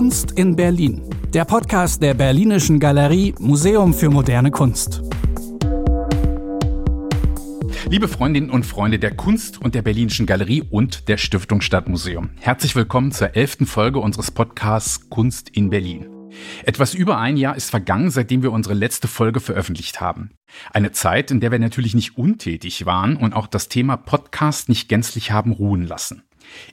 Kunst in Berlin. Der Podcast der Berlinischen Galerie Museum für moderne Kunst. Liebe Freundinnen und Freunde der Kunst und der Berlinischen Galerie und der Stiftung Stadtmuseum. Herzlich willkommen zur elften Folge unseres Podcasts Kunst in Berlin. Etwas über ein Jahr ist vergangen, seitdem wir unsere letzte Folge veröffentlicht haben. Eine Zeit, in der wir natürlich nicht untätig waren und auch das Thema Podcast nicht gänzlich haben ruhen lassen.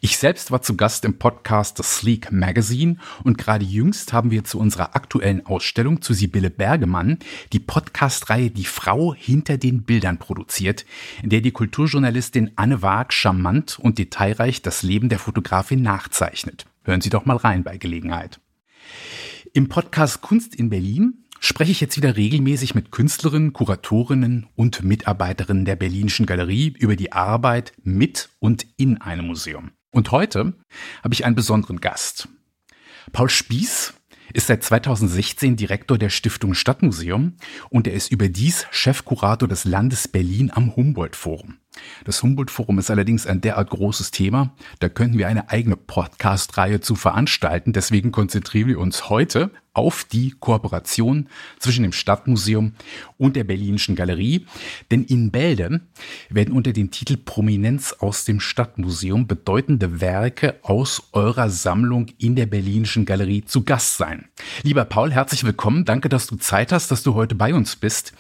Ich selbst war zu Gast im Podcast The Sleek Magazine und gerade jüngst haben wir zu unserer aktuellen Ausstellung zu Sibylle Bergemann die Podcast-Reihe Die Frau hinter den Bildern produziert, in der die Kulturjournalistin Anne Waag charmant und detailreich das Leben der Fotografin nachzeichnet. Hören Sie doch mal rein bei Gelegenheit. Im Podcast Kunst in Berlin spreche ich jetzt wieder regelmäßig mit Künstlerinnen, Kuratorinnen und Mitarbeiterinnen der Berlinischen Galerie über die Arbeit mit und in einem Museum. Und heute habe ich einen besonderen Gast. Paul Spieß ist seit 2016 Direktor der Stiftung Stadtmuseum und er ist überdies Chefkurator des Landes Berlin am Humboldt-Forum. Das Humboldt-Forum ist allerdings ein derart großes Thema, da könnten wir eine eigene Podcast-Reihe zu veranstalten. Deswegen konzentrieren wir uns heute auf die Kooperation zwischen dem Stadtmuseum und der Berlinischen Galerie. Denn in Bälde werden unter dem Titel Prominenz aus dem Stadtmuseum bedeutende Werke aus eurer Sammlung in der Berlinischen Galerie zu Gast sein. Lieber Paul, herzlich willkommen. Danke, dass du Zeit hast, dass du heute bei uns bist.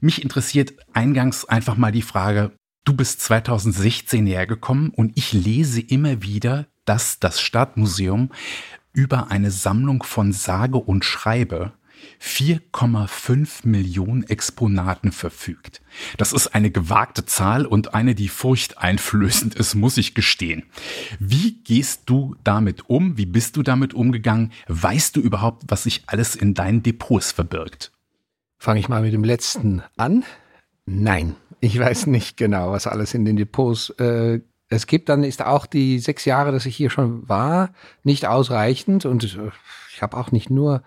Mich interessiert eingangs einfach mal die Frage, Du bist 2016 hergekommen und ich lese immer wieder, dass das Stadtmuseum über eine Sammlung von sage und schreibe 4,5 Millionen Exponaten verfügt. Das ist eine gewagte Zahl und eine, die furchteinflößend ist, muss ich gestehen. Wie gehst du damit um? Wie bist du damit umgegangen? Weißt du überhaupt, was sich alles in deinen Depots verbirgt? Fange ich mal mit dem letzten an. Nein, ich weiß nicht genau, was alles in den Depots äh, es gibt. Dann ist auch die sechs Jahre, dass ich hier schon war, nicht ausreichend. Und äh, ich habe auch nicht nur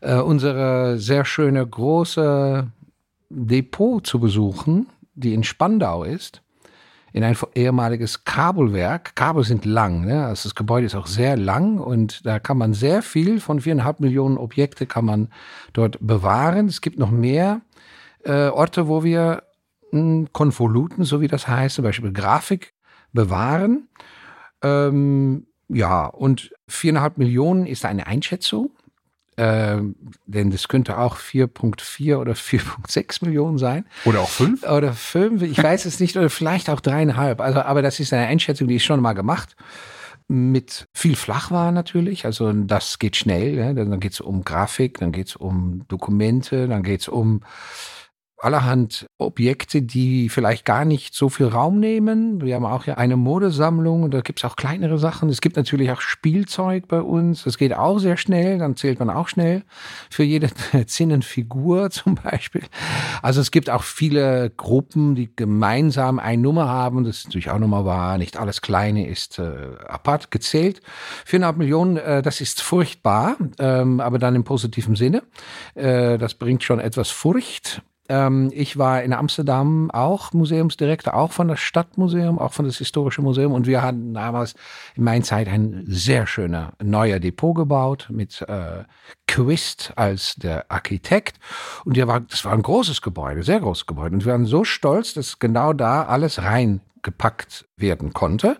äh, unsere sehr schöne große Depot zu besuchen, die in Spandau ist, in ein ehemaliges Kabelwerk. Kabel sind lang, ne? also das Gebäude ist auch sehr lang und da kann man sehr viel von viereinhalb Millionen Objekte kann man dort bewahren. Es gibt noch mehr äh, Orte, wo wir Konvoluten, so wie das heißt, zum Beispiel Grafik bewahren. Ähm, ja, und viereinhalb Millionen ist eine Einschätzung. Ähm, denn das könnte auch 4.4 oder 4.6 Millionen sein. Oder auch fünf? Oder fünf, ich weiß es nicht, oder vielleicht auch dreieinhalb. Also, aber das ist eine Einschätzung, die ist schon mal gemacht. Mit viel Flachwaren natürlich, also das geht schnell. Ja. Dann geht es um Grafik, dann geht es um Dokumente, dann geht es um allerhand Objekte, die vielleicht gar nicht so viel Raum nehmen. Wir haben auch ja eine Modesammlung und da gibt es auch kleinere Sachen. Es gibt natürlich auch Spielzeug bei uns. Das geht auch sehr schnell, dann zählt man auch schnell für jede Zinnenfigur zum Beispiel. Also es gibt auch viele Gruppen, die gemeinsam eine Nummer haben. Das ist natürlich auch nochmal wahr. Nicht alles Kleine ist äh, apart gezählt. Viereinhalb Millionen, äh, das ist furchtbar, ähm, aber dann im positiven Sinne. Äh, das bringt schon etwas Furcht. Ähm, ich war in Amsterdam auch Museumsdirektor, auch von das Stadtmuseum, auch von das Historische Museum. Und wir hatten damals in meiner Zeit ein sehr schöner neuer Depot gebaut mit äh, Quist als der Architekt. Und der war, das war ein großes Gebäude, sehr großes Gebäude. Und wir waren so stolz, dass genau da alles reingepackt werden konnte.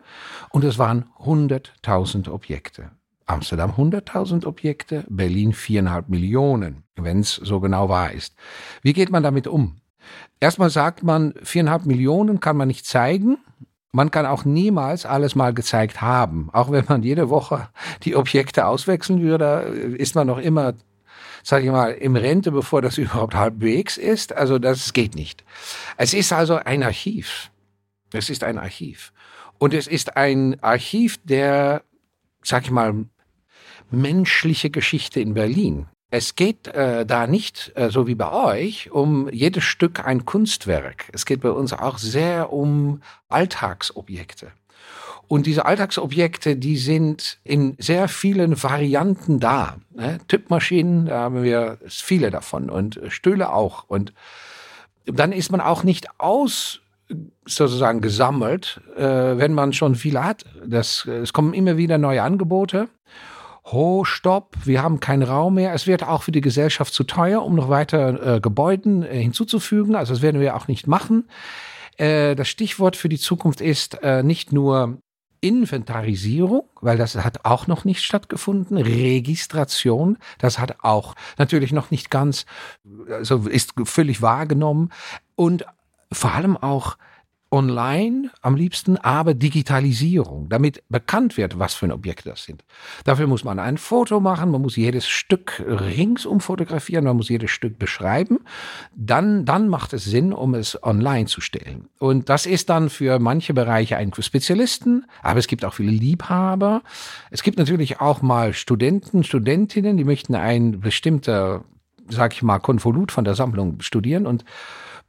Und es waren 100.000 Objekte. Amsterdam 100.000 Objekte, Berlin 4,5 Millionen, wenn es so genau wahr ist. Wie geht man damit um? Erstmal sagt man, 4,5 Millionen kann man nicht zeigen. Man kann auch niemals alles mal gezeigt haben. Auch wenn man jede Woche die Objekte auswechseln würde, ist man noch immer, sage ich mal, im Rente, bevor das überhaupt halbwegs ist. Also das geht nicht. Es ist also ein Archiv. Es ist ein Archiv. Und es ist ein Archiv der, sag ich mal, menschliche Geschichte in Berlin. Es geht äh, da nicht, äh, so wie bei euch, um jedes Stück ein Kunstwerk. Es geht bei uns auch sehr um Alltagsobjekte. Und diese Alltagsobjekte, die sind in sehr vielen Varianten da. Ne? Tippmaschinen, da haben wir viele davon und Stühle auch. Und dann ist man auch nicht aus sozusagen gesammelt, äh, wenn man schon viele hat. Das, es kommen immer wieder neue Angebote. Ho, stopp, wir haben keinen Raum mehr. Es wird auch für die Gesellschaft zu teuer, um noch weiter äh, Gebäuden äh, hinzuzufügen. Also das werden wir auch nicht machen. Äh, das Stichwort für die Zukunft ist äh, nicht nur Inventarisierung, weil das hat auch noch nicht stattgefunden. Registration, das hat auch natürlich noch nicht ganz, also ist völlig wahrgenommen. Und vor allem auch online am liebsten, aber Digitalisierung, damit bekannt wird, was für ein Objekt das sind. Dafür muss man ein Foto machen, man muss jedes Stück ringsum fotografieren, man muss jedes Stück beschreiben. Dann, dann macht es Sinn, um es online zu stellen. Und das ist dann für manche Bereiche ein Spezialisten, aber es gibt auch viele Liebhaber. Es gibt natürlich auch mal Studenten, Studentinnen, die möchten ein bestimmter, sag ich mal, Konvolut von der Sammlung studieren und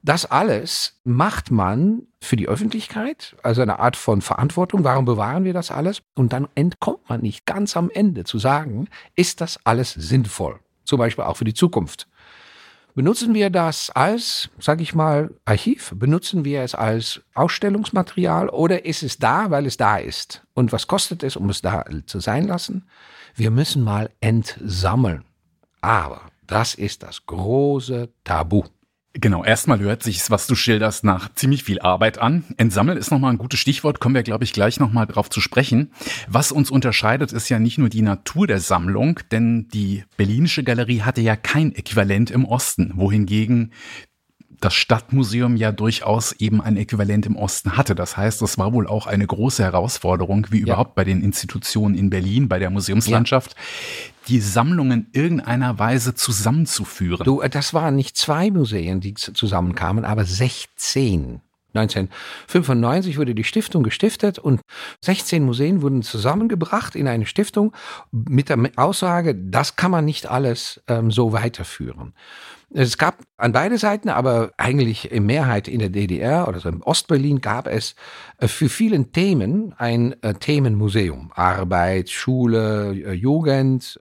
das alles macht man für die Öffentlichkeit, also eine Art von Verantwortung. Warum bewahren wir das alles? Und dann entkommt man nicht ganz am Ende zu sagen, ist das alles sinnvoll? Zum Beispiel auch für die Zukunft. Benutzen wir das als, sage ich mal, Archiv? Benutzen wir es als Ausstellungsmaterial oder ist es da, weil es da ist? Und was kostet es, um es da zu sein lassen? Wir müssen mal entsammeln. Aber das ist das große Tabu. Genau, erstmal hört sich was du schilderst, nach ziemlich viel Arbeit an. Entsammeln ist nochmal ein gutes Stichwort, kommen wir, glaube ich, gleich nochmal drauf zu sprechen. Was uns unterscheidet, ist ja nicht nur die Natur der Sammlung, denn die Berlinische Galerie hatte ja kein Äquivalent im Osten, wohingegen das Stadtmuseum ja durchaus eben ein Äquivalent im Osten hatte. Das heißt, das war wohl auch eine große Herausforderung, wie ja. überhaupt bei den Institutionen in Berlin, bei der Museumslandschaft, ja. die Sammlungen irgendeiner Weise zusammenzuführen. Du, das waren nicht zwei Museen, die zusammenkamen, aber 16. 1995 wurde die Stiftung gestiftet und 16 Museen wurden zusammengebracht in eine Stiftung mit der Aussage, das kann man nicht alles ähm, so weiterführen. Es gab an beide Seiten, aber eigentlich in Mehrheit in der DDR oder so im Ostberlin gab es äh, für vielen Themen ein äh, Themenmuseum. Arbeit, Schule, äh, Jugend,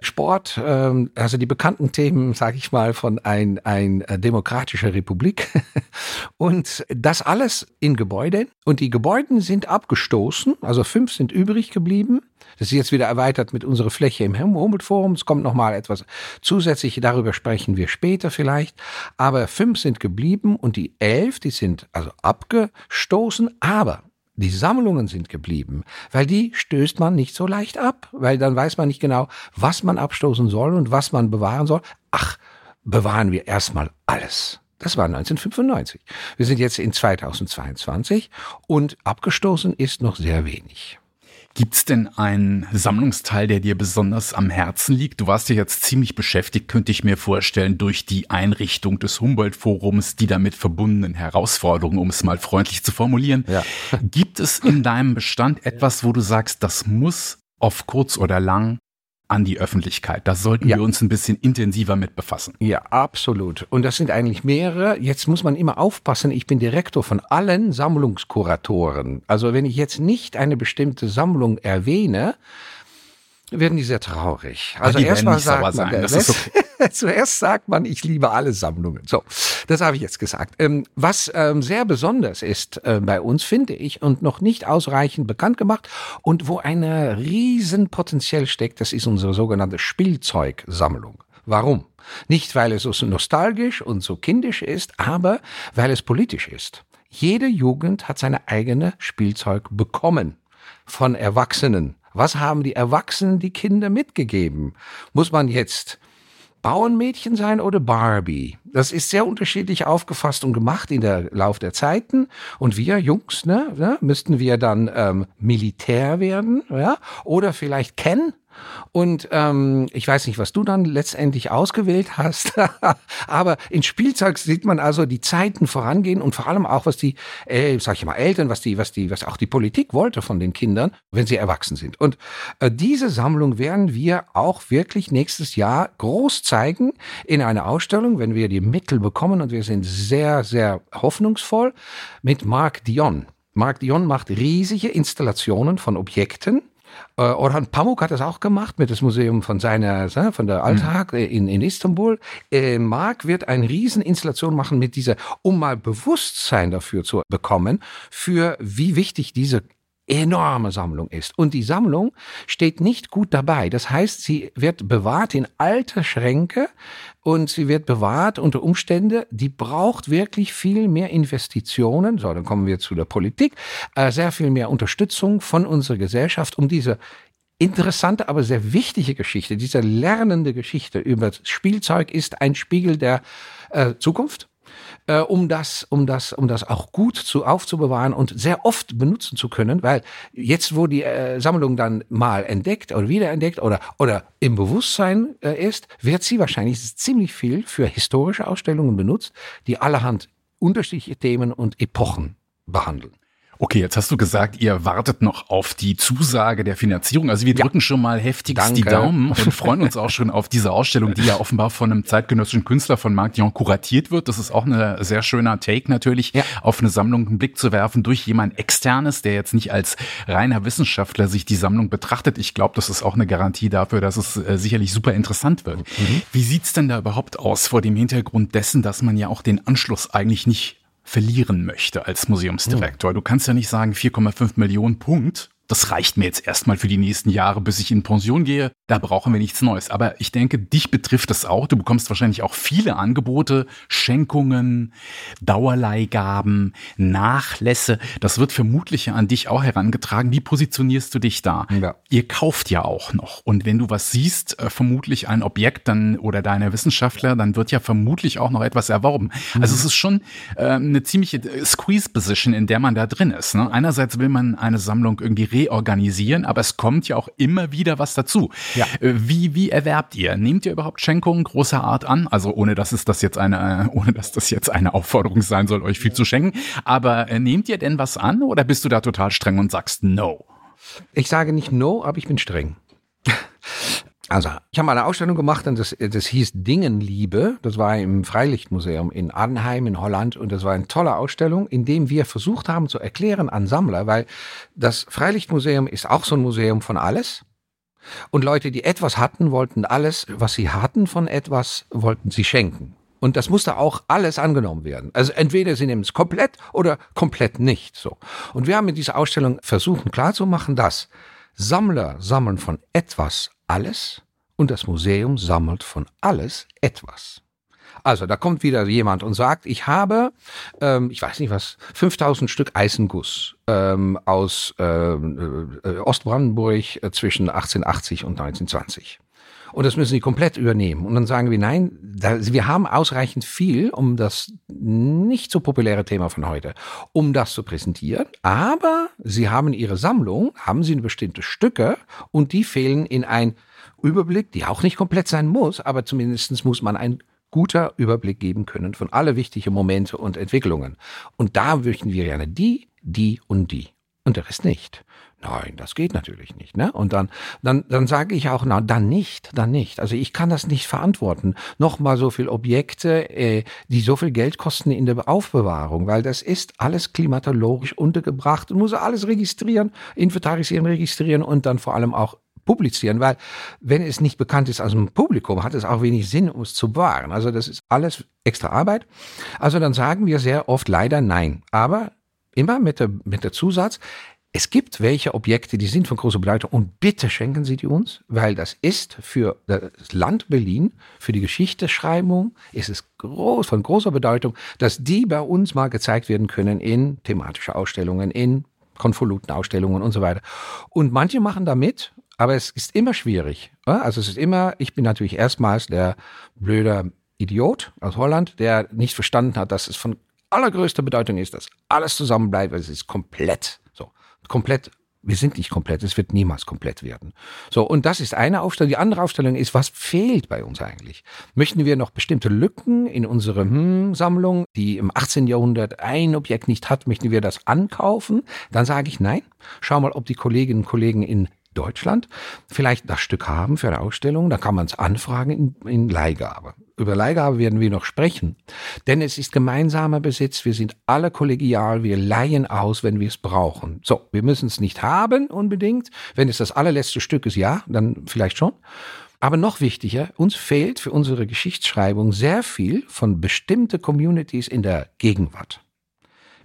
Sport, ähm, also die bekannten Themen, sage ich mal, von ein, ein demokratischer Republik. Und das alles in Gebäuden. Und die Gebäude sind abgestoßen, also fünf sind übrig geblieben. Das ist jetzt wieder erweitert mit unserer Fläche im Humboldt-Forum. Es kommt nochmal etwas zusätzlich, darüber sprechen wir später vielleicht. Aber fünf sind geblieben und die elf, die sind also abgestoßen, aber die Sammlungen sind geblieben, weil die stößt man nicht so leicht ab, weil dann weiß man nicht genau, was man abstoßen soll und was man bewahren soll. Ach, bewahren wir erstmal alles. Das war 1995. Wir sind jetzt in 2022 und abgestoßen ist noch sehr wenig. Gibt's denn einen Sammlungsteil, der dir besonders am Herzen liegt? Du warst ja jetzt ziemlich beschäftigt, könnte ich mir vorstellen, durch die Einrichtung des Humboldt-Forums, die damit verbundenen Herausforderungen, um es mal freundlich zu formulieren. Ja. Gibt es in deinem Bestand etwas, wo du sagst, das muss auf kurz oder lang an die Öffentlichkeit. Da sollten ja. wir uns ein bisschen intensiver mit befassen. Ja, absolut. Und das sind eigentlich mehrere. Jetzt muss man immer aufpassen. Ich bin Direktor von allen Sammlungskuratoren. Also wenn ich jetzt nicht eine bestimmte Sammlung erwähne, werden die sehr traurig. Also erstmal sagt man, okay. zuerst sagt man, ich liebe alle Sammlungen. So, das habe ich jetzt gesagt. Ähm, was ähm, sehr besonders ist äh, bei uns, finde ich, und noch nicht ausreichend bekannt gemacht und wo ein Riesenpotenzial steckt, das ist unsere sogenannte Spielzeugsammlung. Warum? Nicht, weil es so nostalgisch und so kindisch ist, aber weil es politisch ist. Jede Jugend hat seine eigene Spielzeug bekommen von Erwachsenen was haben die Erwachsenen die Kinder mitgegeben? Muss man jetzt Bauernmädchen sein oder Barbie? Das ist sehr unterschiedlich aufgefasst und gemacht in der Lauf der Zeiten. Und wir Jungs, ne, ne müssten wir dann ähm, Militär werden, ja, oder vielleicht Ken und ähm, ich weiß nicht, was du dann letztendlich ausgewählt hast, aber in Spielzeug sieht man also die Zeiten vorangehen und vor allem auch, was die, äh, sag ich mal, Eltern, was die, was die, was auch die Politik wollte von den Kindern, wenn sie erwachsen sind. Und äh, diese Sammlung werden wir auch wirklich nächstes Jahr groß zeigen in einer Ausstellung, wenn wir die Mittel bekommen und wir sind sehr, sehr hoffnungsvoll mit Marc Dion. Marc Dion macht riesige Installationen von Objekten äh, Orhan Pamuk hat das auch gemacht mit dem Museum von seiner, von der Alltag mhm. in, in Istanbul. Äh, Mark wird eine Rieseninstallation machen mit dieser, um mal Bewusstsein dafür zu bekommen, für wie wichtig diese enorme Sammlung ist. Und die Sammlung steht nicht gut dabei. Das heißt, sie wird bewahrt in alte Schränke und sie wird bewahrt unter Umstände, die braucht wirklich viel mehr Investitionen. So, dann kommen wir zu der Politik. Äh, sehr viel mehr Unterstützung von unserer Gesellschaft, um diese interessante, aber sehr wichtige Geschichte, diese lernende Geschichte über Spielzeug ist ein Spiegel der äh, Zukunft äh, um das, um das, um das auch gut zu aufzubewahren und sehr oft benutzen zu können, weil jetzt, wo die äh, Sammlung dann mal entdeckt oder wiederentdeckt oder oder im Bewusstsein äh, ist, wird sie wahrscheinlich ziemlich viel für historische Ausstellungen benutzt, die allerhand unterschiedliche Themen und Epochen behandeln. Okay, jetzt hast du gesagt, ihr wartet noch auf die Zusage der Finanzierung. Also wir drücken ja. schon mal heftigst Danke. die Daumen und freuen uns auch schon auf diese Ausstellung, die ja offenbar von einem zeitgenössischen Künstler von Marc Dion kuratiert wird. Das ist auch ein sehr schöner Take natürlich, ja. auf eine Sammlung einen Blick zu werfen durch jemand externes, der jetzt nicht als reiner Wissenschaftler sich die Sammlung betrachtet. Ich glaube, das ist auch eine Garantie dafür, dass es äh, sicherlich super interessant wird. Mhm. Wie sieht's denn da überhaupt aus vor dem Hintergrund dessen, dass man ja auch den Anschluss eigentlich nicht verlieren möchte als Museumsdirektor. Du kannst ja nicht sagen 4,5 Millionen Punkt das reicht mir jetzt erstmal für die nächsten Jahre, bis ich in Pension gehe. Da brauchen wir nichts Neues. Aber ich denke, dich betrifft das auch. Du bekommst wahrscheinlich auch viele Angebote, Schenkungen, Dauerleihgaben, Nachlässe. Das wird vermutlich ja an dich auch herangetragen. Wie positionierst du dich da? Ja. Ihr kauft ja auch noch. Und wenn du was siehst, äh, vermutlich ein Objekt dann oder deine Wissenschaftler, dann wird ja vermutlich auch noch etwas erworben. Mhm. Also es ist schon äh, eine ziemliche äh, Squeeze-Position, in der man da drin ist. Ne? Einerseits will man eine Sammlung irgendwie reorganisieren, aber es kommt ja auch immer wieder was dazu. Ja. Äh, wie, wie erwerbt ihr? Nehmt ihr überhaupt Schenkungen großer Art an? Also ohne dass es das jetzt eine, ohne dass das jetzt eine Aufforderung sein soll, euch viel zu schenken. Aber äh, nehmt ihr denn was an oder bist du da total streng und sagst no? Ich sage nicht no, aber ich bin streng. Also, ich habe mal eine Ausstellung gemacht und das, das hieß Dingenliebe. Das war im Freilichtmuseum in Arnheim in Holland und das war eine tolle Ausstellung, in dem wir versucht haben zu erklären an Sammler, weil das Freilichtmuseum ist auch so ein Museum von alles. Und Leute, die etwas hatten, wollten alles, was sie hatten von etwas, wollten sie schenken. Und das musste auch alles angenommen werden. Also entweder sie nehmen es komplett oder komplett nicht. So. Und wir haben mit dieser Ausstellung versucht klarzumachen, dass Sammler sammeln von etwas alles und das Museum sammelt von alles etwas. Also da kommt wieder jemand und sagt, ich habe, ähm, ich weiß nicht was, 5000 Stück Eisenguss ähm, aus ähm, äh, Ostbrandenburg äh, zwischen 1880 und 1920. Und das müssen sie komplett übernehmen. Und dann sagen wir, nein, da, wir haben ausreichend viel, um das nicht so populäre Thema von heute, um das zu präsentieren. Aber sie haben ihre Sammlung, haben sie bestimmte Stücke und die fehlen in ein Überblick, die auch nicht komplett sein muss, aber zumindest muss man ein guter Überblick geben können von alle wichtigen Momente und Entwicklungen. Und da möchten wir gerne die, die und die. Und der Rest nicht. Nein, das geht natürlich nicht. Ne? Und dann, dann, dann sage ich auch, na, dann nicht, dann nicht. Also ich kann das nicht verantworten. Nochmal so viel Objekte, äh, die so viel Geld kosten in der Aufbewahrung, weil das ist alles klimatologisch untergebracht und muss alles registrieren, inventarisieren, registrieren und dann vor allem auch publizieren, weil wenn es nicht bekannt ist aus dem Publikum, hat es auch wenig Sinn, um es zu bewahren. Also das ist alles extra Arbeit. Also dann sagen wir sehr oft leider nein. Aber immer mit der, mit der Zusatz, es gibt welche Objekte, die sind von großer Bedeutung und bitte schenken Sie die uns, weil das ist für das Land Berlin, für die Geschichtsschreibung, ist es groß, von großer Bedeutung, dass die bei uns mal gezeigt werden können in thematische Ausstellungen, in Konvolutenausstellungen und so weiter. Und manche machen da mit, aber es ist immer schwierig. Also es ist immer, ich bin natürlich erstmals der blöde Idiot aus Holland, der nicht verstanden hat, dass es von allergrößter Bedeutung ist, dass alles zusammenbleibt, weil es ist komplett komplett wir sind nicht komplett, es wird niemals komplett werden. So, und das ist eine Aufstellung. Die andere Aufstellung ist, was fehlt bei uns eigentlich? Möchten wir noch bestimmte Lücken in unserer hm, Sammlung, die im 18. Jahrhundert ein Objekt nicht hat, möchten wir das ankaufen? Dann sage ich nein. Schau mal, ob die Kolleginnen und Kollegen in Deutschland vielleicht das Stück haben für eine Ausstellung, dann kann man es anfragen in, in Leihgabe. Über Leihgabe werden wir noch sprechen, denn es ist gemeinsamer Besitz, wir sind alle kollegial, wir leihen aus, wenn wir es brauchen. So, wir müssen es nicht haben unbedingt, wenn es das allerletzte Stück ist, ja, dann vielleicht schon. Aber noch wichtiger, uns fehlt für unsere Geschichtsschreibung sehr viel von bestimmte Communities in der Gegenwart.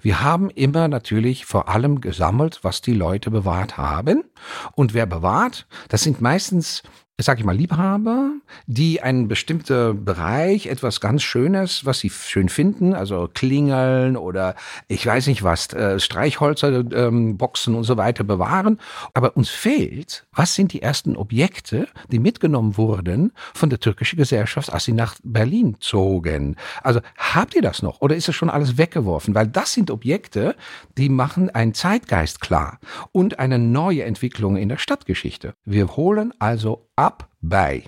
Wir haben immer natürlich vor allem gesammelt, was die Leute bewahrt haben. Und wer bewahrt, das sind meistens sag ich mal, Liebhaber, die einen bestimmten Bereich, etwas ganz Schönes, was sie schön finden, also Klingeln oder ich weiß nicht was, äh, Streichholzer, ähm, Boxen und so weiter bewahren. Aber uns fehlt, was sind die ersten Objekte, die mitgenommen wurden von der türkischen Gesellschaft, als sie nach Berlin zogen? Also habt ihr das noch oder ist es schon alles weggeworfen? Weil das sind Objekte, die machen einen Zeitgeist klar und eine neue Entwicklung in der Stadtgeschichte. Wir holen also ab bei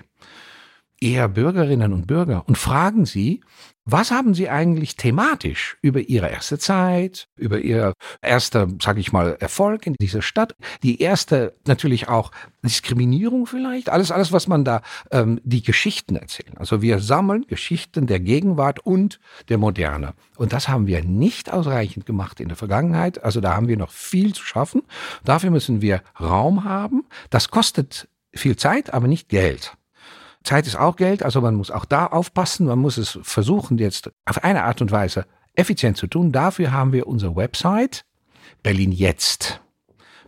eher Bürgerinnen und Bürger und fragen sie, was haben Sie eigentlich thematisch über Ihre erste Zeit, über Ihr erster, sag ich mal, Erfolg in dieser Stadt, die erste natürlich auch Diskriminierung vielleicht, alles, alles, was man da, ähm, die Geschichten erzählen. Also wir sammeln Geschichten der Gegenwart und der Moderne. Und das haben wir nicht ausreichend gemacht in der Vergangenheit. Also da haben wir noch viel zu schaffen. Dafür müssen wir Raum haben. Das kostet viel Zeit, aber nicht Geld. Zeit ist auch Geld, also man muss auch da aufpassen, man muss es versuchen jetzt auf eine Art und Weise effizient zu tun. Dafür haben wir unsere Website Berlin Jetzt.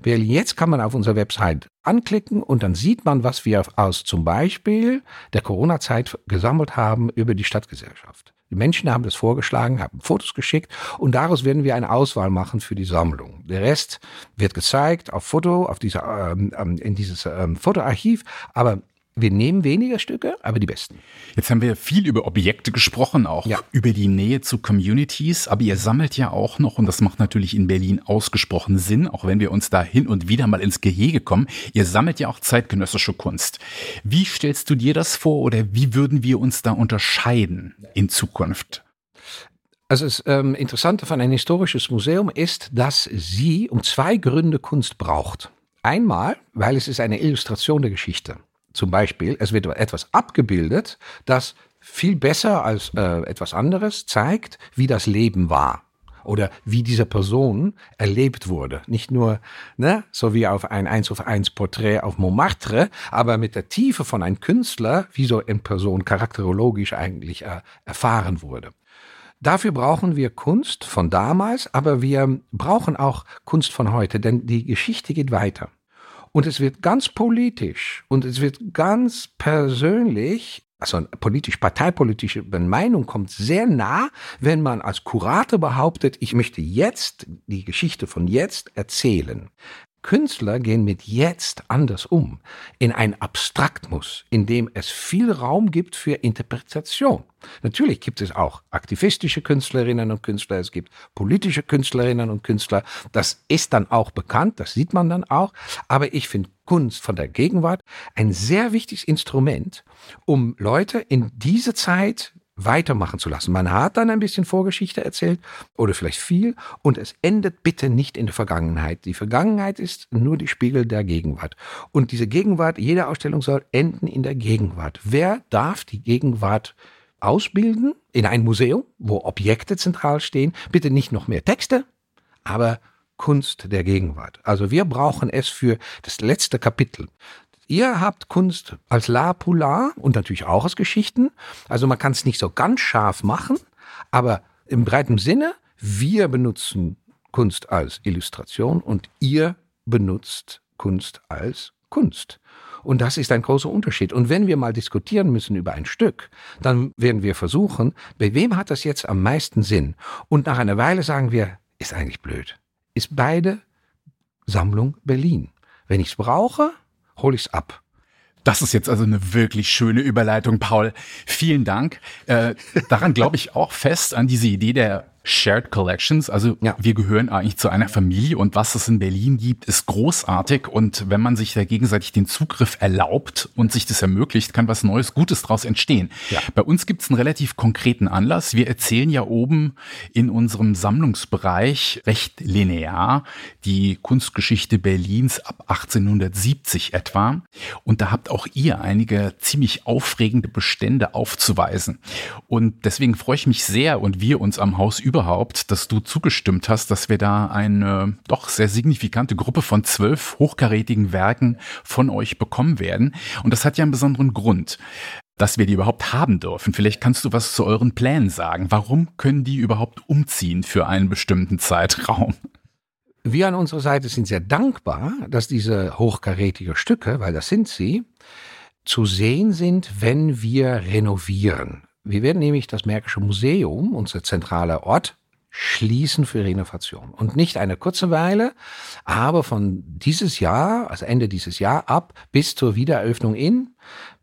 Berlin Jetzt kann man auf unserer Website anklicken und dann sieht man, was wir aus zum Beispiel der Corona-Zeit gesammelt haben über die Stadtgesellschaft. Die Menschen haben das vorgeschlagen, haben Fotos geschickt und daraus werden wir eine Auswahl machen für die Sammlung. Der Rest wird gezeigt auf Foto, auf dieser, ähm, ähm in dieses ähm, Fotoarchiv, aber wir nehmen weniger Stücke, aber die besten. Jetzt haben wir viel über Objekte gesprochen, auch ja. über die Nähe zu Communities, aber ihr sammelt ja auch noch, und das macht natürlich in Berlin ausgesprochen Sinn, auch wenn wir uns da hin und wieder mal ins Gehege kommen, ihr sammelt ja auch zeitgenössische Kunst. Wie stellst du dir das vor oder wie würden wir uns da unterscheiden in Zukunft? Also das ähm, Interessante von einem historisches Museum ist, dass sie um zwei Gründe Kunst braucht. Einmal, weil es ist eine Illustration der Geschichte. Zum Beispiel, es wird etwas abgebildet, das viel besser als äh, etwas anderes zeigt, wie das Leben war oder wie diese Person erlebt wurde. Nicht nur ne, so wie auf ein 1 auf 1 Porträt auf Montmartre, aber mit der Tiefe von einem Künstler, wie so eine Person charakterologisch eigentlich äh, erfahren wurde. Dafür brauchen wir Kunst von damals, aber wir brauchen auch Kunst von heute, denn die Geschichte geht weiter. Und es wird ganz politisch und es wird ganz persönlich also politisch, parteipolitische Meinung kommt sehr nah, wenn man als Kurator behauptet, ich möchte jetzt die Geschichte von jetzt erzählen. Künstler gehen mit jetzt anders um, in ein Abstraktmus, in dem es viel Raum gibt für Interpretation. Natürlich gibt es auch aktivistische Künstlerinnen und Künstler, es gibt politische Künstlerinnen und Künstler, das ist dann auch bekannt, das sieht man dann auch, aber ich finde Kunst von der Gegenwart ein sehr wichtiges Instrument, um Leute in diese Zeit weitermachen zu lassen. Man hat dann ein bisschen Vorgeschichte erzählt oder vielleicht viel und es endet bitte nicht in der Vergangenheit. Die Vergangenheit ist nur die Spiegel der Gegenwart. Und diese Gegenwart, jede Ausstellung soll enden in der Gegenwart. Wer darf die Gegenwart ausbilden in ein Museum, wo Objekte zentral stehen? Bitte nicht noch mehr Texte, aber Kunst der Gegenwart. Also wir brauchen es für das letzte Kapitel. Ihr habt Kunst als La Polar und natürlich auch als Geschichten. Also man kann es nicht so ganz scharf machen, aber im breiten Sinne, wir benutzen Kunst als Illustration und ihr benutzt Kunst als Kunst. Und das ist ein großer Unterschied. Und wenn wir mal diskutieren müssen über ein Stück, dann werden wir versuchen, bei wem hat das jetzt am meisten Sinn? Und nach einer Weile sagen wir, ist eigentlich blöd. Ist beide Sammlung Berlin. Wenn ich es brauche, hole ich es ab. Das ist jetzt also eine wirklich schöne Überleitung, Paul. Vielen Dank. Äh, daran glaube ich auch fest an diese Idee der Shared Collections. Also ja. wir gehören eigentlich zu einer Familie und was es in Berlin gibt, ist großartig. Und wenn man sich da gegenseitig den Zugriff erlaubt und sich das ermöglicht, kann was Neues, Gutes daraus entstehen. Ja. Bei uns gibt es einen relativ konkreten Anlass. Wir erzählen ja oben in unserem Sammlungsbereich recht linear die Kunstgeschichte Berlins ab 1870 etwa. Und da habt auch ihr einige ziemlich aufregende Bestände aufzuweisen. Und deswegen freue ich mich sehr und wir uns am Haus überhaupt, dass du zugestimmt hast, dass wir da eine doch sehr signifikante Gruppe von zwölf hochkarätigen Werken von euch bekommen werden. Und das hat ja einen besonderen Grund. dass wir die überhaupt haben dürfen. Vielleicht kannst du was zu euren Plänen sagen. Warum können die überhaupt umziehen für einen bestimmten Zeitraum? Wir an unserer Seite sind sehr dankbar, dass diese hochkarätige Stücke, weil das sind sie, zu sehen sind, wenn wir renovieren. Wir werden nämlich das Märkische Museum, unser zentraler Ort, schließen für Renovation. Und nicht eine kurze Weile, aber von dieses Jahr, also Ende dieses Jahr ab bis zur Wiedereröffnung in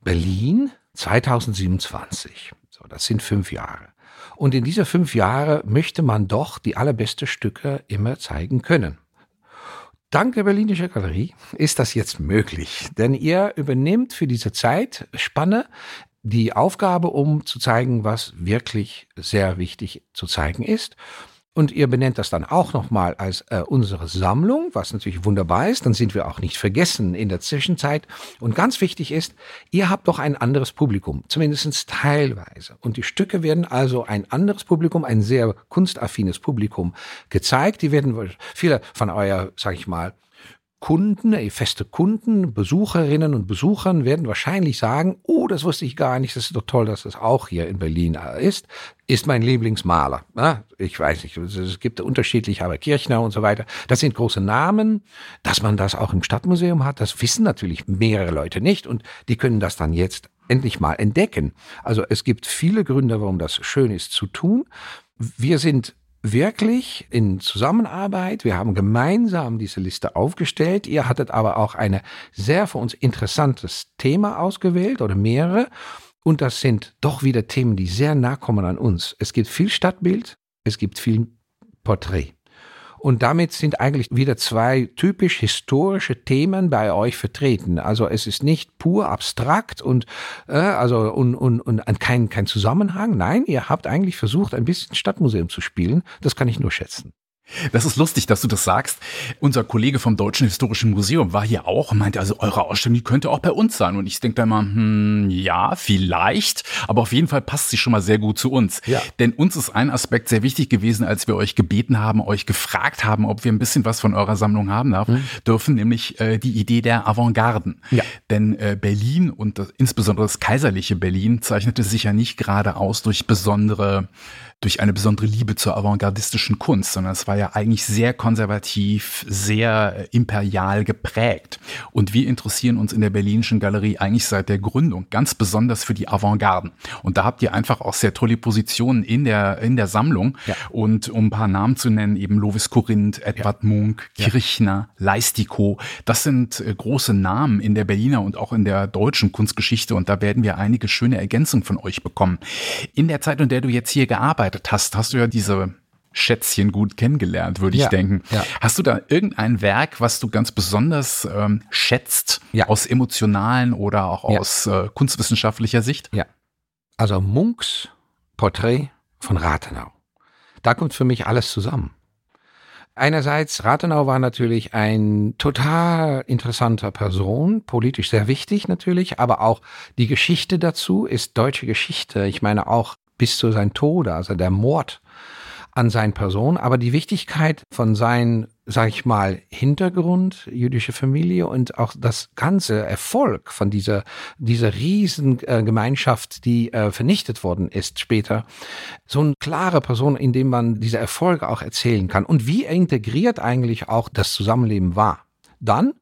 Berlin 2027. So, das sind fünf Jahre. Und in diese fünf Jahre möchte man doch die allerbeste Stücke immer zeigen können. Dank der Berlinische Galerie ist das jetzt möglich, denn ihr übernimmt für diese Zeitspanne die Aufgabe, um zu zeigen, was wirklich sehr wichtig zu zeigen ist. Und ihr benennt das dann auch nochmal als äh, unsere Sammlung, was natürlich wunderbar ist. Dann sind wir auch nicht vergessen in der Zwischenzeit. Und ganz wichtig ist, ihr habt doch ein anderes Publikum, zumindest teilweise. Und die Stücke werden also ein anderes Publikum, ein sehr kunstaffines Publikum gezeigt. Die werden viele von euer, sag ich mal, Kunden, äh, feste Kunden, Besucherinnen und Besuchern werden wahrscheinlich sagen, oh, das wusste ich gar nicht, das ist doch toll, dass das auch hier in Berlin äh, ist, ist mein Lieblingsmaler. Ich weiß nicht, es gibt unterschiedliche, aber Kirchner und so weiter. Das sind große Namen. Dass man das auch im Stadtmuseum hat, das wissen natürlich mehrere Leute nicht und die können das dann jetzt endlich mal entdecken. Also es gibt viele Gründe, warum das schön ist zu tun. Wir sind wirklich in Zusammenarbeit. Wir haben gemeinsam diese Liste aufgestellt. Ihr hattet aber auch ein sehr für uns interessantes Thema ausgewählt oder mehrere. Und das sind doch wieder Themen, die sehr nah kommen an uns. Es gibt viel Stadtbild, es gibt viel Porträt. Und damit sind eigentlich wieder zwei typisch historische Themen bei euch vertreten. Also es ist nicht pur abstrakt und äh, also und, und, und kein, kein Zusammenhang. Nein, ihr habt eigentlich versucht, ein bisschen Stadtmuseum zu spielen. Das kann ich nur schätzen. Das ist lustig, dass du das sagst. Unser Kollege vom Deutschen Historischen Museum war hier auch und meinte, also eure Ausstellung, die könnte auch bei uns sein. Und ich denke da mal, hm, ja, vielleicht, aber auf jeden Fall passt sie schon mal sehr gut zu uns. Ja. Denn uns ist ein Aspekt sehr wichtig gewesen, als wir euch gebeten haben, euch gefragt haben, ob wir ein bisschen was von eurer Sammlung haben darf, mhm. dürfen, nämlich äh, die Idee der Avantgarden. Ja. Denn äh, Berlin und das, insbesondere das kaiserliche Berlin zeichnete sich ja nicht gerade aus durch besondere durch eine besondere Liebe zur avantgardistischen Kunst, sondern es war ja eigentlich sehr konservativ, sehr imperial geprägt. Und wir interessieren uns in der Berlinischen Galerie eigentlich seit der Gründung ganz besonders für die Avantgarden. Und da habt ihr einfach auch sehr tolle Positionen in der, in der Sammlung. Ja. Und um ein paar Namen zu nennen, eben Lovis Corinth, Edward ja. Munk, Kirchner, ja. Leistico. Das sind äh, große Namen in der Berliner und auch in der deutschen Kunstgeschichte. Und da werden wir einige schöne Ergänzungen von euch bekommen. In der Zeit, in der du jetzt hier gearbeitet gearbeitet hast, hast du ja diese Schätzchen gut kennengelernt, würde ich ja, denken. Ja. Hast du da irgendein Werk, was du ganz besonders ähm, schätzt, ja. aus emotionalen oder auch aus äh, kunstwissenschaftlicher Sicht? Ja. Also Munks Porträt von Rathenau. Da kommt für mich alles zusammen. Einerseits, Rathenau war natürlich ein total interessanter Person, politisch sehr wichtig natürlich, aber auch die Geschichte dazu ist deutsche Geschichte. Ich meine auch bis zu seinem Tode, also der Mord an seine Person, aber die Wichtigkeit von seinem, sag ich mal, Hintergrund, jüdische Familie und auch das ganze Erfolg von dieser, dieser riesen äh, die äh, vernichtet worden ist später. So eine klare Person, in dem man diese Erfolge auch erzählen kann und wie integriert eigentlich auch das Zusammenleben war. Dann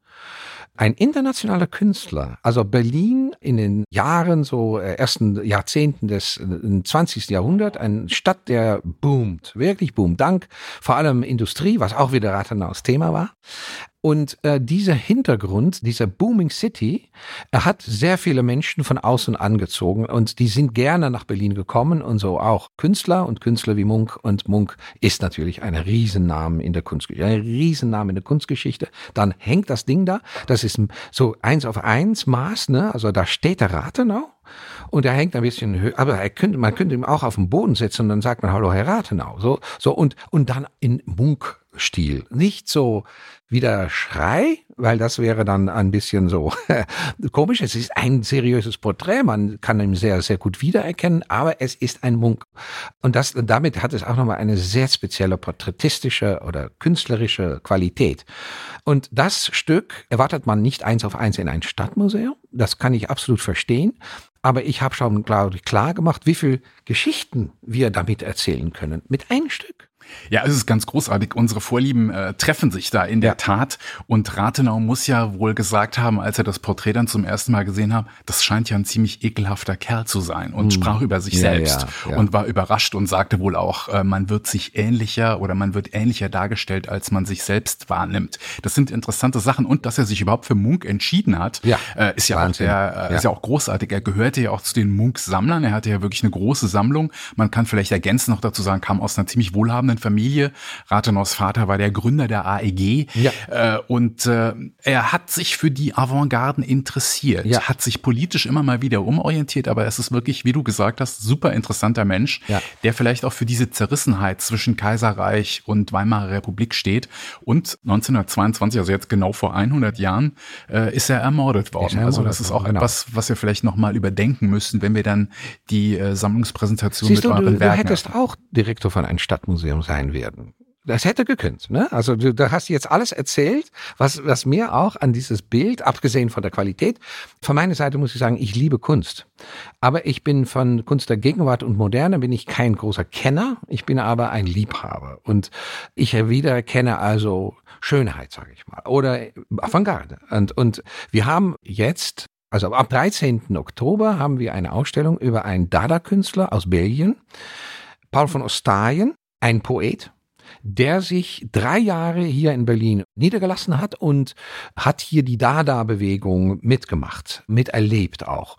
ein internationaler Künstler, also Berlin in den Jahren, so äh, ersten Jahrzehnten des 20. Äh, Jahrhunderts, eine Stadt, der boomt, wirklich boomt, dank vor allem Industrie, was auch wieder Rathenaus Thema war. Und äh, dieser Hintergrund, dieser Booming City, hat sehr viele Menschen von außen angezogen und die sind gerne nach Berlin gekommen und so auch Künstler und Künstler wie Munk. Und Munk ist natürlich ein Riesenname in der Kunstgeschichte, ein Riesenname in der Kunstgeschichte. Dann hängt das Ding da, das ist so eins auf eins Maß, ne? Also da steht der Rathenau und er hängt ein bisschen höher, aber er könnte, man könnte ihn auch auf den Boden setzen und dann sagt man Hallo Herr Rathenau. So, so und, und dann in Munk Stil. Nicht so wie der Schrei, weil das wäre dann ein bisschen so komisch. Es ist ein seriöses Porträt, man kann ihn sehr, sehr gut wiedererkennen, aber es ist ein Munk. Und das, damit hat es auch nochmal eine sehr spezielle porträtistische oder künstlerische Qualität. Und das Stück erwartet man nicht eins auf eins in ein Stadtmuseum. Das kann ich absolut verstehen. Aber ich habe schon, glaube ich, klar gemacht, wie viel Geschichten wir damit erzählen können. Mit einem Stück. Ja, es ist ganz großartig. Unsere Vorlieben äh, treffen sich da in der ja. Tat. Und Rathenau muss ja wohl gesagt haben, als er das Porträt dann zum ersten Mal gesehen hat, das scheint ja ein ziemlich ekelhafter Kerl zu sein und hm. sprach über sich ja, selbst ja, und war überrascht und sagte wohl auch, äh, man wird sich ähnlicher oder man wird ähnlicher dargestellt, als man sich selbst wahrnimmt. Das sind interessante Sachen und dass er sich überhaupt für Munk entschieden hat, äh, ist ja Wahnsinn. auch der, äh, ist ja auch großartig. Er gehörte ja auch zu den Munk-Sammlern. Er hatte ja wirklich eine große Sammlung. Man kann vielleicht ergänzen noch dazu sagen, kam aus einer ziemlich wohlhabenden eigenen Familie. Rathenaus Vater war der Gründer der AEG ja. äh, und äh, er hat sich für die Avantgarden interessiert, ja. hat sich politisch immer mal wieder umorientiert, aber es ist wirklich, wie du gesagt hast, super interessanter Mensch, ja. der vielleicht auch für diese Zerrissenheit zwischen Kaiserreich und Weimarer Republik steht. Und 1922, also jetzt genau vor 100 Jahren, äh, ist er ermordet worden. Er also das ist auch genau. etwas, was wir vielleicht noch mal überdenken müssen, wenn wir dann die äh, Sammlungspräsentation Siehst mit du, euren du, Werken. Du hättest auch Direktor von einem Stadtmuseum sein werden. Das hätte gekönnt, ne? Also du, du hast jetzt alles erzählt, was, was mir auch an dieses Bild, abgesehen von der Qualität, von meiner Seite muss ich sagen, ich liebe Kunst. Aber ich bin von Kunst der Gegenwart und Moderne bin ich kein großer Kenner, ich bin aber ein Liebhaber. Und ich wiedererkenne also Schönheit, sage ich mal, oder Avantgarde. Und, und wir haben jetzt also am 13. Oktober haben wir eine Ausstellung über einen Dada-Künstler aus Belgien, Paul von Ostaien, ein Poet, der sich drei Jahre hier in Berlin niedergelassen hat und hat hier die Dada-Bewegung mitgemacht, miterlebt auch.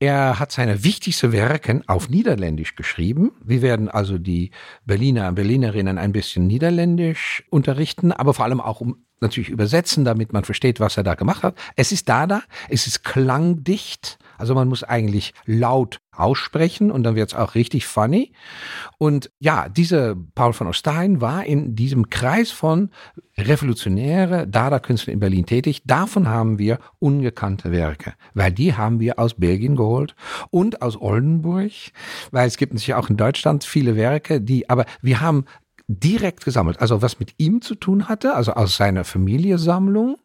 Er hat seine wichtigsten Werke auf Niederländisch geschrieben. Wir werden also die Berliner, Berlinerinnen ein bisschen Niederländisch unterrichten, aber vor allem auch um natürlich übersetzen, damit man versteht, was er da gemacht hat. Es ist Dada, es ist klangdicht, also man muss eigentlich laut aussprechen und dann wird es auch richtig funny. Und ja, dieser Paul von Ostein war in diesem Kreis von revolutionäre Dada-Künstlern in Berlin tätig. Davon haben wir ungekannte Werke, weil die haben wir aus Belgien geholt und aus Oldenburg, weil es gibt natürlich auch in Deutschland viele Werke, die, aber wir haben direkt gesammelt. Also was mit ihm zu tun hatte, also aus seiner Familiensammlung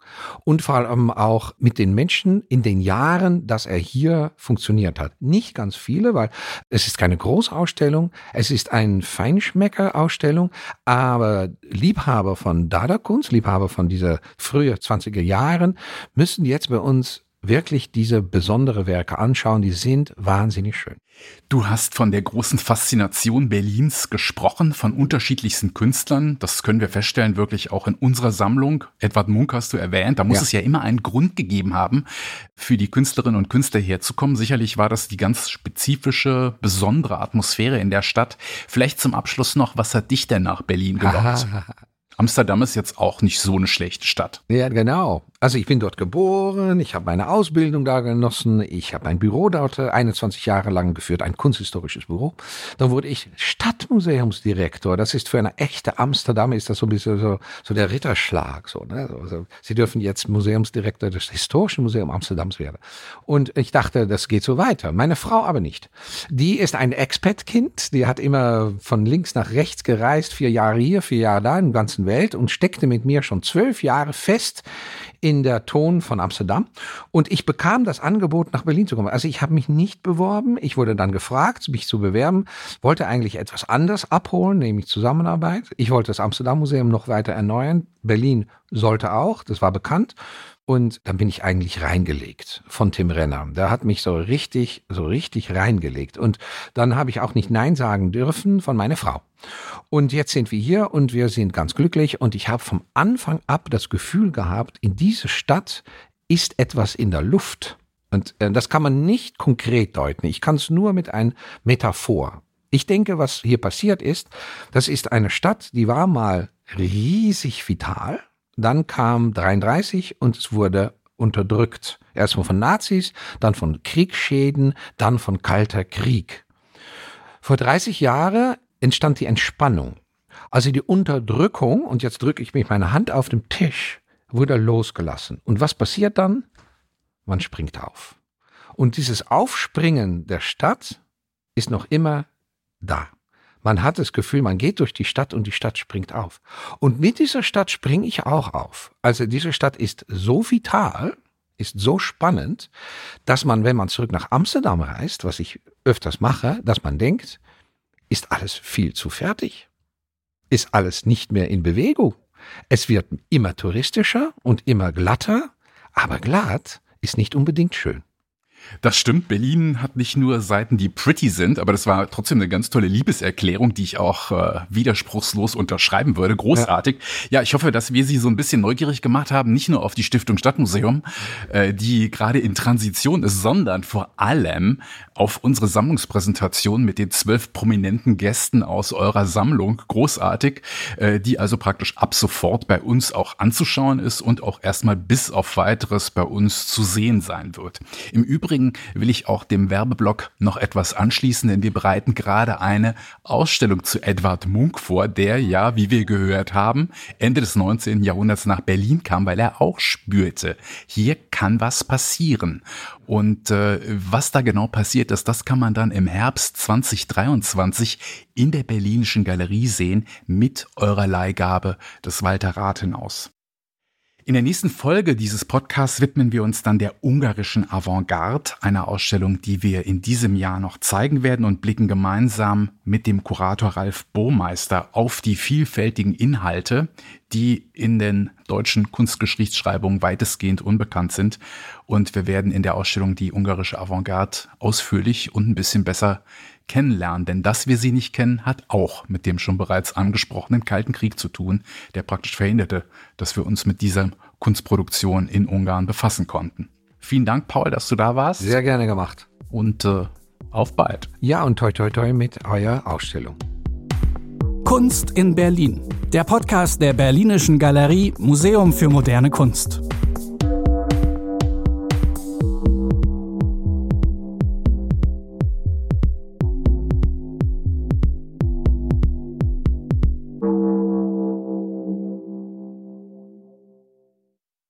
und vor allem auch mit den Menschen in den Jahren, dass er hier funktioniert hat. Nicht ganz viele, weil es ist keine Großausstellung, es ist eine Feinschmecker-Ausstellung, aber Liebhaber von Dada-Kunst, Liebhaber von dieser früher 20er Jahren, müssen jetzt bei uns wirklich diese besondere Werke anschauen. Die sind wahnsinnig schön. Du hast von der großen Faszination Berlins gesprochen, von unterschiedlichsten Künstlern. Das können wir feststellen, wirklich auch in unserer Sammlung. Edward Munk hast du erwähnt. Da muss ja. es ja immer einen Grund gegeben haben, für die Künstlerinnen und Künstler herzukommen. Sicherlich war das die ganz spezifische, besondere Atmosphäre in der Stadt. Vielleicht zum Abschluss noch, was hat dich denn nach Berlin gelockt? Amsterdam ist jetzt auch nicht so eine schlechte Stadt. Ja, genau. Also ich bin dort geboren, ich habe meine Ausbildung da genossen, ich habe ein Büro dort 21 Jahre lang geführt, ein kunsthistorisches Büro. Dann wurde ich Stadtmuseumsdirektor. Das ist für eine echte Amsterdam ist das so ein bisschen so, so der Ritterschlag. So, ne? also, Sie dürfen jetzt Museumsdirektor des Historischen Museums Amsterdams werden. Und ich dachte, das geht so weiter. Meine Frau aber nicht. Die ist ein Expat-Kind, die hat immer von links nach rechts gereist, vier Jahre hier, vier Jahre da, der ganzen Welt und steckte mit mir schon zwölf Jahre fest in der Ton von Amsterdam und ich bekam das Angebot, nach Berlin zu kommen. Also ich habe mich nicht beworben, ich wurde dann gefragt, mich zu bewerben, wollte eigentlich etwas anders abholen, nämlich Zusammenarbeit. Ich wollte das Amsterdam Museum noch weiter erneuern. Berlin sollte auch, das war bekannt. Und dann bin ich eigentlich reingelegt von Tim Renner. Der hat mich so richtig, so richtig reingelegt. Und dann habe ich auch nicht Nein sagen dürfen von meiner Frau. Und jetzt sind wir hier und wir sind ganz glücklich. Und ich habe vom Anfang ab das Gefühl gehabt, in dieser Stadt ist etwas in der Luft. Und äh, das kann man nicht konkret deuten. Ich kann es nur mit einer Metaphor. Ich denke, was hier passiert ist, das ist eine Stadt, die war mal riesig vital dann kam 33 und es wurde unterdrückt. Erstmal von Nazis, dann von Kriegsschäden, dann von kalter Krieg. Vor 30 Jahren entstand die Entspannung. Also die Unterdrückung, und jetzt drücke ich mich meine Hand auf den Tisch, wurde losgelassen. Und was passiert dann? Man springt auf. Und dieses Aufspringen der Stadt ist noch immer da. Man hat das Gefühl, man geht durch die Stadt und die Stadt springt auf. Und mit dieser Stadt springe ich auch auf. Also diese Stadt ist so vital, ist so spannend, dass man, wenn man zurück nach Amsterdam reist, was ich öfters mache, dass man denkt, ist alles viel zu fertig? Ist alles nicht mehr in Bewegung? Es wird immer touristischer und immer glatter, aber glatt ist nicht unbedingt schön. Das stimmt. Berlin hat nicht nur Seiten, die pretty sind, aber das war trotzdem eine ganz tolle Liebeserklärung, die ich auch äh, widerspruchslos unterschreiben würde. Großartig. Ja. ja. ich hoffe, dass wir Sie so ein bisschen neugierig gemacht haben, nicht nur auf die Stiftung Stadtmuseum, äh, die gerade in Transition ist, sondern vor allem auf unsere Sammlungspräsentation mit den zwölf prominenten Gästen aus eurer Sammlung. Großartig, äh, die also praktisch ab sofort bei uns auch anzuschauen ist und auch erstmal bis auf weiteres bei uns zu sehen sein wird. Im Übrigen Übrigen will ich auch dem Werbeblock noch etwas anschließen, denn wir bereiten gerade eine Ausstellung zu Edward Munk vor, der ja, wie wir gehört haben, Ende des 19. Jahrhunderts nach Berlin kam, weil er auch spürte, hier kann was passieren. Und äh, was da genau passiert ist, das kann man dann im Herbst 2023 in der Berlinischen Galerie sehen mit eurer Leihgabe des Walter Rathenhaus. In der nächsten Folge dieses Podcasts widmen wir uns dann der ungarischen Avantgarde, einer Ausstellung, die wir in diesem Jahr noch zeigen werden und blicken gemeinsam mit dem Kurator Ralf Burmeister auf die vielfältigen Inhalte, die in den deutschen Kunstgeschichtsschreibungen weitestgehend unbekannt sind. Und wir werden in der Ausstellung die ungarische Avantgarde ausführlich und ein bisschen besser kennenlernen. Denn dass wir sie nicht kennen, hat auch mit dem schon bereits angesprochenen Kalten Krieg zu tun, der praktisch verhinderte, dass wir uns mit dieser Kunstproduktion in Ungarn befassen konnten. Vielen Dank, Paul, dass du da warst. Sehr gerne gemacht. Und äh, auf bald. Ja, und toi toi toi mit eurer Ausstellung. Kunst in Berlin. Der Podcast der Berlinischen Galerie Museum für moderne Kunst.